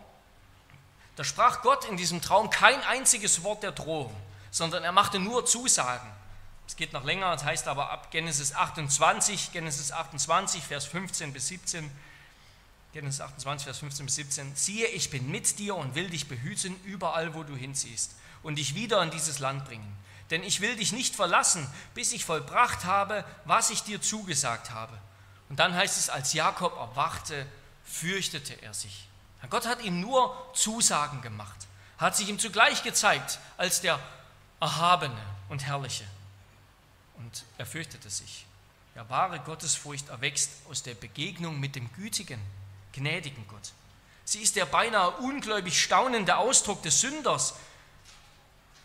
Da sprach Gott in diesem Traum kein einziges Wort der Drohung, sondern er machte nur Zusagen. Es geht noch länger, das heißt aber ab Genesis 28, Genesis 28, Vers 15 bis 17, Genesis 28, Vers 15 bis 17, siehe, ich bin mit dir und will dich behüten überall, wo du hinziehst und dich wieder in dieses Land bringen. Denn ich will dich nicht verlassen, bis ich vollbracht habe, was ich dir zugesagt habe. Und dann heißt es, als Jakob erwachte, fürchtete er sich. Gott hat ihm nur Zusagen gemacht, hat sich ihm zugleich gezeigt als der Erhabene und Herrliche. Und er fürchtete sich. Ja, wahre Gottesfurcht erwächst aus der Begegnung mit dem gütigen, gnädigen Gott. Sie ist der beinahe ungläubig staunende Ausdruck des Sünders,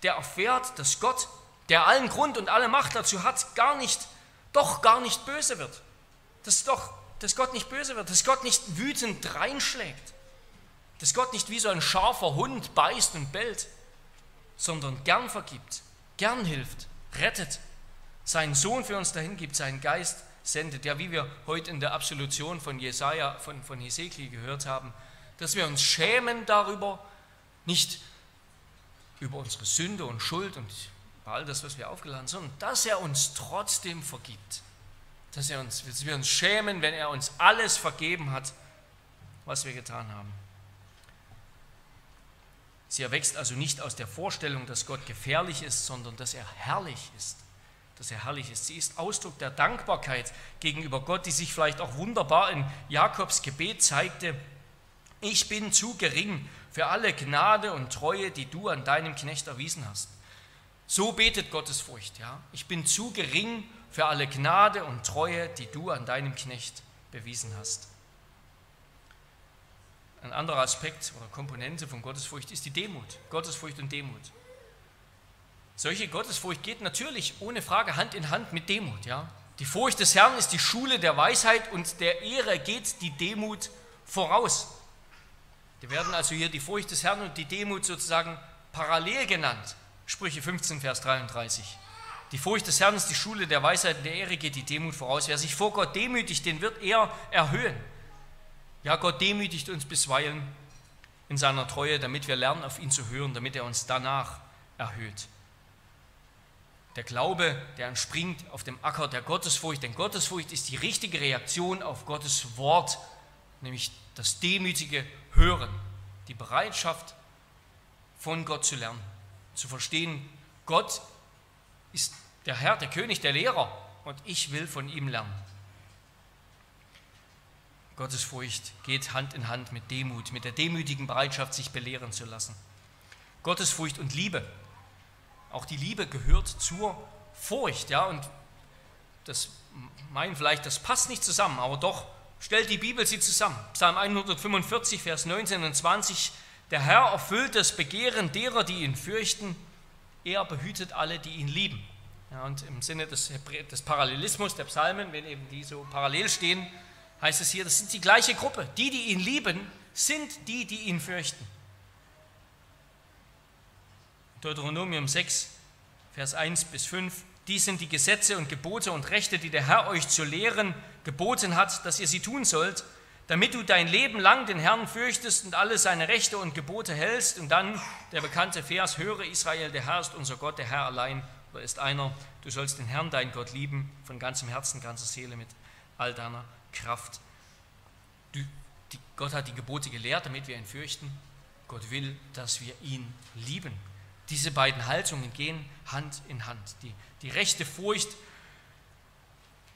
der erfährt, dass Gott, der allen Grund und alle Macht dazu hat, gar nicht, doch gar nicht böse wird. Dass, doch, dass Gott nicht böse wird, dass Gott nicht wütend reinschlägt, dass Gott nicht wie so ein scharfer Hund beißt und bellt, sondern gern vergibt, gern hilft, rettet, seinen Sohn für uns dahin gibt, seinen Geist sendet. Ja, wie wir heute in der Absolution von Jesaja, von, von Hesekiel gehört haben, dass wir uns schämen darüber, nicht über unsere Sünde und Schuld und all das, was wir aufgeladen sind, dass er uns trotzdem vergibt. Dass, er uns, dass wir uns schämen, wenn er uns alles vergeben hat, was wir getan haben. Sie erwächst also nicht aus der Vorstellung, dass Gott gefährlich ist, sondern dass er herrlich ist. Dass er herrlich ist. Sie ist Ausdruck der Dankbarkeit gegenüber Gott, die sich vielleicht auch wunderbar in Jakobs Gebet zeigte. Ich bin zu gering für alle Gnade und Treue, die du an deinem Knecht erwiesen hast. So betet Gottesfurcht, ja. Ich bin zu gering für alle Gnade und Treue, die du an deinem Knecht bewiesen hast. Ein anderer Aspekt oder Komponente von Gottesfurcht ist die Demut. Gottesfurcht und Demut. Solche Gottesfurcht geht natürlich ohne Frage Hand in Hand mit Demut. Ja? Die Furcht des Herrn ist die Schule der Weisheit und der Ehre geht die Demut voraus. Die werden also hier die Furcht des Herrn und die Demut sozusagen parallel genannt. Sprüche 15, Vers 33. Die Furcht des Herrn ist die Schule der Weisheit, der Ehre geht die Demut voraus. Wer sich vor Gott demütigt, den wird er erhöhen. Ja, Gott demütigt uns bisweilen in seiner Treue, damit wir lernen, auf ihn zu hören, damit er uns danach erhöht. Der Glaube, der entspringt auf dem Acker der Gottesfurcht, denn Gottesfurcht ist die richtige Reaktion auf Gottes Wort, nämlich das demütige Hören, die Bereitschaft von Gott zu lernen, zu verstehen, Gott ist der Herr, der König, der Lehrer und ich will von ihm lernen. Gottesfurcht geht Hand in Hand mit Demut, mit der demütigen Bereitschaft, sich belehren zu lassen. Gottesfurcht und Liebe. Auch die Liebe gehört zur Furcht, ja, und das meinen vielleicht, das passt nicht zusammen, aber doch stellt die Bibel sie zusammen. Psalm 145, Vers 19 und 20. Der Herr erfüllt das Begehren derer, die ihn fürchten. Er behütet alle, die ihn lieben. Ja, und im Sinne des, des Parallelismus der Psalmen, wenn eben die so parallel stehen, heißt es hier, das sind die gleiche Gruppe. Die, die ihn lieben, sind die, die ihn fürchten. Deuteronomium 6, Vers 1 bis 5. Dies sind die Gesetze und Gebote und Rechte, die der Herr euch zu lehren geboten hat, dass ihr sie tun sollt, damit du dein Leben lang den Herrn fürchtest und alle seine Rechte und Gebote hältst. Und dann der bekannte Vers, höre Israel, der Herr ist unser Gott, der Herr allein oder ist einer. Du sollst den Herrn, dein Gott, lieben, von ganzem Herzen, ganzer Seele, mit all deiner Kraft. Du, die, Gott hat die Gebote gelehrt, damit wir ihn fürchten. Gott will, dass wir ihn lieben. Diese beiden Haltungen gehen Hand in Hand. Die, die rechte Furcht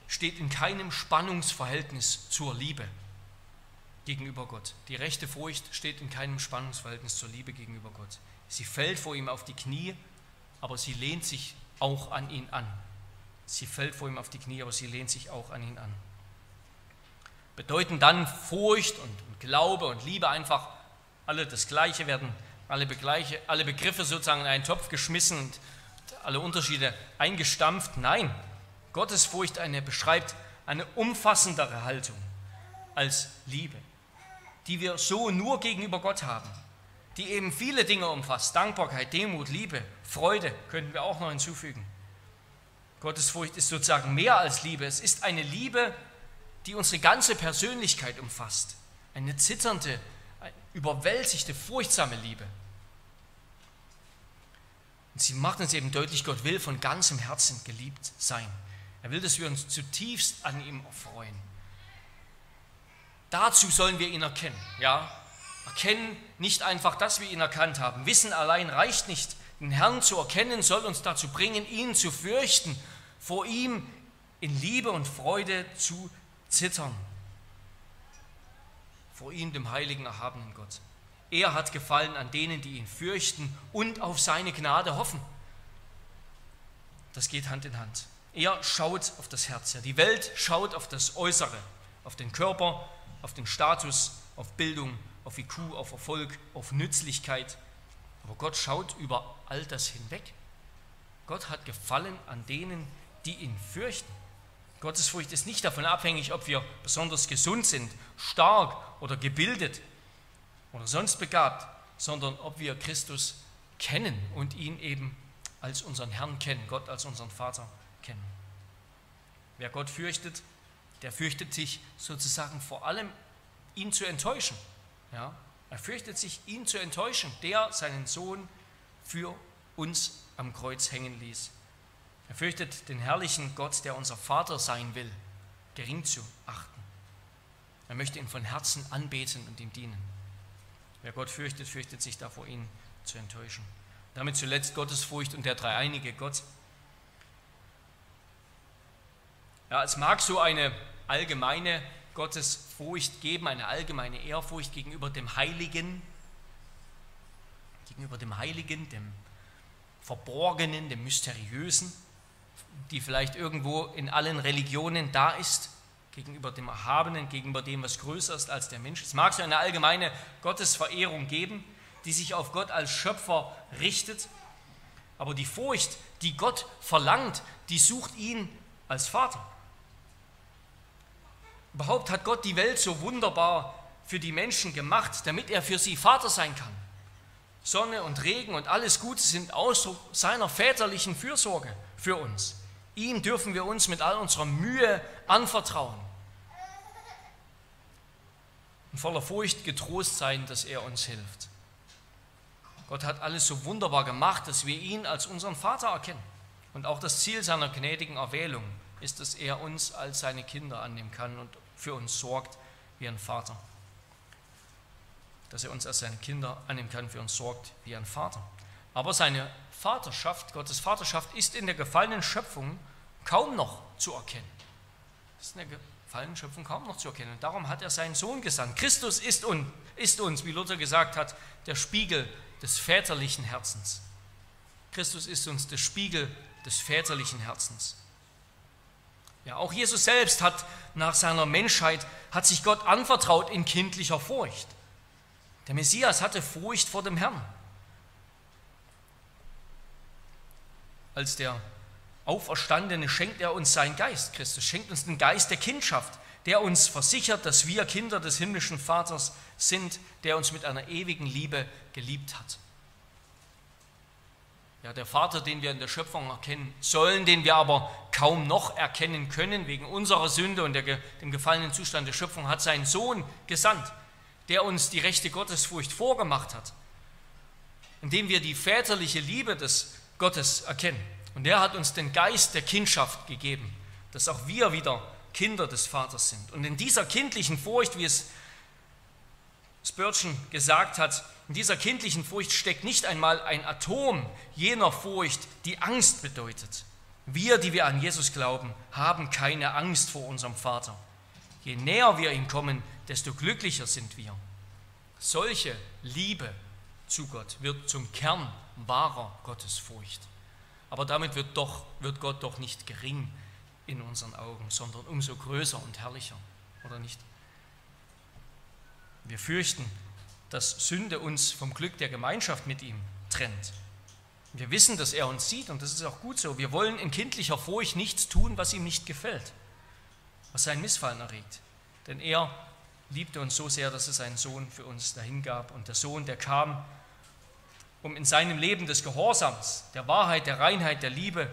steht in keinem Spannungsverhältnis zur Liebe gegenüber Gott. Die rechte Furcht steht in keinem Spannungsverhältnis zur Liebe gegenüber Gott. Sie fällt vor ihm auf die Knie, aber sie lehnt sich auch an ihn an. Sie fällt vor ihm auf die Knie, aber sie lehnt sich auch an ihn an. Bedeuten dann Furcht und, und Glaube und Liebe einfach alle das Gleiche, werden alle, Begleiche, alle Begriffe sozusagen in einen Topf geschmissen und alle Unterschiede eingestampft? Nein, Gottesfurcht eine, beschreibt eine umfassendere Haltung als Liebe, die wir so nur gegenüber Gott haben, die eben viele Dinge umfasst. Dankbarkeit, Demut, Liebe, Freude könnten wir auch noch hinzufügen. Gottesfurcht ist sozusagen mehr als Liebe. Es ist eine Liebe, die unsere ganze Persönlichkeit umfasst. Eine zitternde, überwältigte, furchtsame Liebe. Und sie macht uns eben deutlich, Gott will von ganzem Herzen geliebt sein. Er will, dass wir uns zutiefst an ihm erfreuen. Dazu sollen wir ihn erkennen. Ja? Erkennen nicht einfach, dass wir ihn erkannt haben. Wissen allein reicht nicht. Den Herrn zu erkennen soll uns dazu bringen, ihn zu fürchten, vor ihm in Liebe und Freude zu zittern. Vor ihm, dem heiligen, erhabenen Gott. Er hat Gefallen an denen, die ihn fürchten und auf seine Gnade hoffen. Das geht Hand in Hand. Er schaut auf das Herz. Die Welt schaut auf das Äußere, auf den Körper, auf den Status, auf Bildung, auf IQ, auf Erfolg, auf Nützlichkeit. Aber Gott schaut über all das hinweg. Gott hat Gefallen an denen, die ihn fürchten. Gottesfurcht ist nicht davon abhängig, ob wir besonders gesund sind, stark oder gebildet oder sonst begabt, sondern ob wir Christus kennen und ihn eben als unseren Herrn kennen, Gott als unseren Vater kennen. Wer Gott fürchtet, der fürchtet sich sozusagen vor allem, ihn zu enttäuschen. Ja? Er fürchtet sich, ihn zu enttäuschen, der seinen Sohn für uns am Kreuz hängen ließ. Er fürchtet den herrlichen Gott, der unser Vater sein will, gering zu achten. Er möchte ihn von Herzen anbeten und ihm dienen. Wer Gott fürchtet, fürchtet sich davor, ihn zu enttäuschen. Damit zuletzt Gottesfurcht und der dreieinige Gott. Ja, es mag so eine allgemeine Gottesfurcht geben, eine allgemeine Ehrfurcht gegenüber dem Heiligen, gegenüber dem Heiligen, dem Verborgenen, dem Mysteriösen, die vielleicht irgendwo in allen Religionen da ist, gegenüber dem Erhabenen, gegenüber dem, was größer ist als der Mensch. Es mag so eine allgemeine Gottesverehrung geben, die sich auf Gott als Schöpfer richtet, aber die Furcht, die Gott verlangt, die sucht ihn als Vater. Überhaupt hat Gott die Welt so wunderbar für die Menschen gemacht, damit er für sie Vater sein kann. Sonne und Regen und alles Gute sind Ausdruck seiner väterlichen Fürsorge für uns. Ihm dürfen wir uns mit all unserer Mühe anvertrauen und voller Furcht getrost sein, dass er uns hilft. Gott hat alles so wunderbar gemacht, dass wir ihn als unseren Vater erkennen. Und auch das Ziel seiner gnädigen Erwählung ist, dass er uns als seine Kinder annehmen kann und für uns sorgt wie ein Vater. Dass er uns als seine Kinder annehmen kann, für uns sorgt wie ein Vater. Aber seine Vaterschaft, Gottes Vaterschaft ist in der gefallenen Schöpfung kaum noch zu erkennen. Ist in der gefallenen Schöpfung kaum noch zu erkennen. Und darum hat er seinen Sohn gesandt. Christus ist, un, ist uns, wie Luther gesagt hat, der Spiegel des väterlichen Herzens. Christus ist uns der Spiegel des väterlichen Herzens. Ja, auch Jesus selbst hat nach seiner Menschheit, hat sich Gott anvertraut in kindlicher Furcht. Der Messias hatte Furcht vor dem Herrn. Als der Auferstandene schenkt er uns seinen Geist. Christus schenkt uns den Geist der Kindschaft, der uns versichert, dass wir Kinder des himmlischen Vaters sind, der uns mit einer ewigen Liebe geliebt hat. Ja, der Vater, den wir in der Schöpfung erkennen sollen, den wir aber kaum noch erkennen können wegen unserer Sünde und der, dem gefallenen Zustand der Schöpfung, hat seinen Sohn gesandt, der uns die rechte Gottesfurcht vorgemacht hat, indem wir die väterliche Liebe des Gottes erkennen. Und er hat uns den Geist der Kindschaft gegeben, dass auch wir wieder Kinder des Vaters sind. Und in dieser kindlichen Furcht, wie es Spurgeon gesagt hat, in dieser kindlichen Furcht steckt nicht einmal ein Atom jener Furcht, die Angst bedeutet. Wir, die wir an Jesus glauben, haben keine Angst vor unserem Vater. Je näher wir ihm kommen, desto glücklicher sind wir. Solche Liebe zu Gott wird zum Kern wahrer Gottesfurcht. Aber damit wird, doch, wird Gott doch nicht gering in unseren Augen, sondern umso größer und herrlicher, oder nicht? Wir fürchten, dass Sünde uns vom Glück der Gemeinschaft mit ihm trennt. Wir wissen, dass er uns sieht und das ist auch gut so. Wir wollen in kindlicher Furcht nichts tun, was ihm nicht gefällt, was sein Missfallen erregt. Denn er liebte uns so sehr, dass er seinen Sohn für uns dahingab. Und der Sohn, der kam, um in seinem Leben des Gehorsams, der Wahrheit, der Reinheit, der Liebe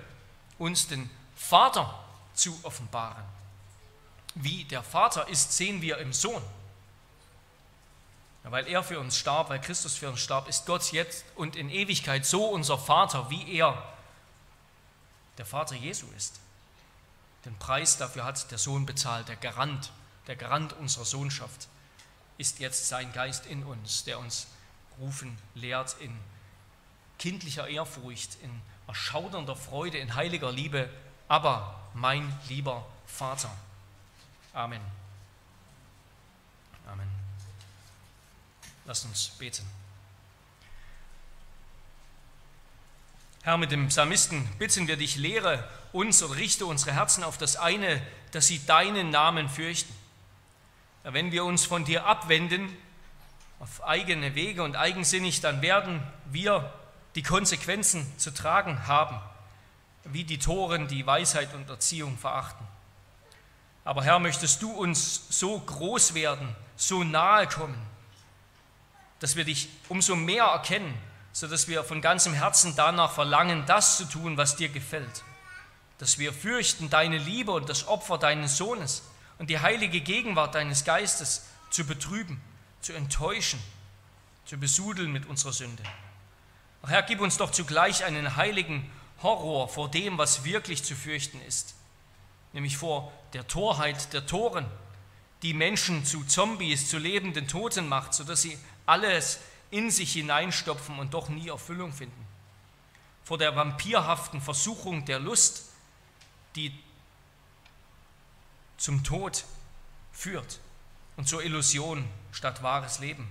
uns den Vater zu offenbaren. Wie der Vater ist, sehen wir im Sohn. Weil er für uns starb, weil Christus für uns starb, ist Gott jetzt und in Ewigkeit so unser Vater, wie er der Vater Jesu ist. Den Preis dafür hat der Sohn bezahlt, der Garant, der Garant unserer Sohnschaft ist jetzt sein Geist in uns, der uns rufen lehrt in kindlicher Ehrfurcht, in erschaudernder Freude, in heiliger Liebe, aber mein lieber Vater. Amen. Amen. Lasst uns beten. Herr, mit dem Psalmisten bitten wir dich, lehre uns und richte unsere Herzen auf das eine, dass sie deinen Namen fürchten. Wenn wir uns von dir abwenden, auf eigene Wege und eigensinnig, dann werden wir die Konsequenzen zu tragen haben, wie die Toren die Weisheit und Erziehung verachten. Aber Herr, möchtest du uns so groß werden, so nahe kommen, dass wir dich umso mehr erkennen, sodass wir von ganzem Herzen danach verlangen, das zu tun, was dir gefällt. Dass wir fürchten, deine Liebe und das Opfer deines Sohnes und die heilige Gegenwart deines Geistes zu betrüben, zu enttäuschen, zu besudeln mit unserer Sünde. Herr, gib uns doch zugleich einen heiligen Horror vor dem, was wirklich zu fürchten ist, nämlich vor der Torheit der Toren, die Menschen zu Zombies, zu lebenden Toten macht, sodass sie alles in sich hineinstopfen und doch nie Erfüllung finden. Vor der vampirhaften Versuchung der Lust, die zum Tod führt und zur Illusion statt wahres Leben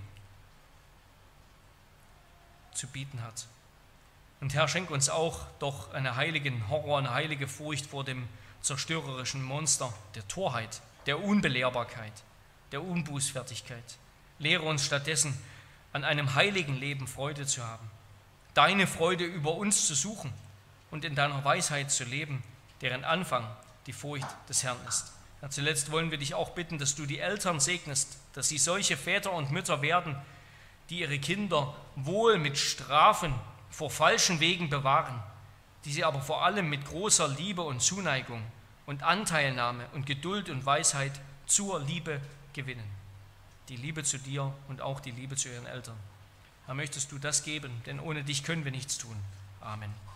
zu bieten hat. Und Herr, schenk uns auch doch einen heiligen Horror, eine heilige Furcht vor dem zerstörerischen Monster der Torheit, der Unbelehrbarkeit, der Unbußfertigkeit. Lehre uns stattdessen, an einem heiligen Leben Freude zu haben, deine Freude über uns zu suchen und in deiner Weisheit zu leben, deren Anfang die Furcht des Herrn ist. Ja, zuletzt wollen wir dich auch bitten, dass du die Eltern segnest, dass sie solche Väter und Mütter werden, die ihre Kinder wohl mit Strafen vor falschen Wegen bewahren, die sie aber vor allem mit großer Liebe und Zuneigung und Anteilnahme und Geduld und Weisheit zur Liebe gewinnen die Liebe zu dir und auch die Liebe zu ihren Eltern. Herr, möchtest du das geben, denn ohne dich können wir nichts tun. Amen.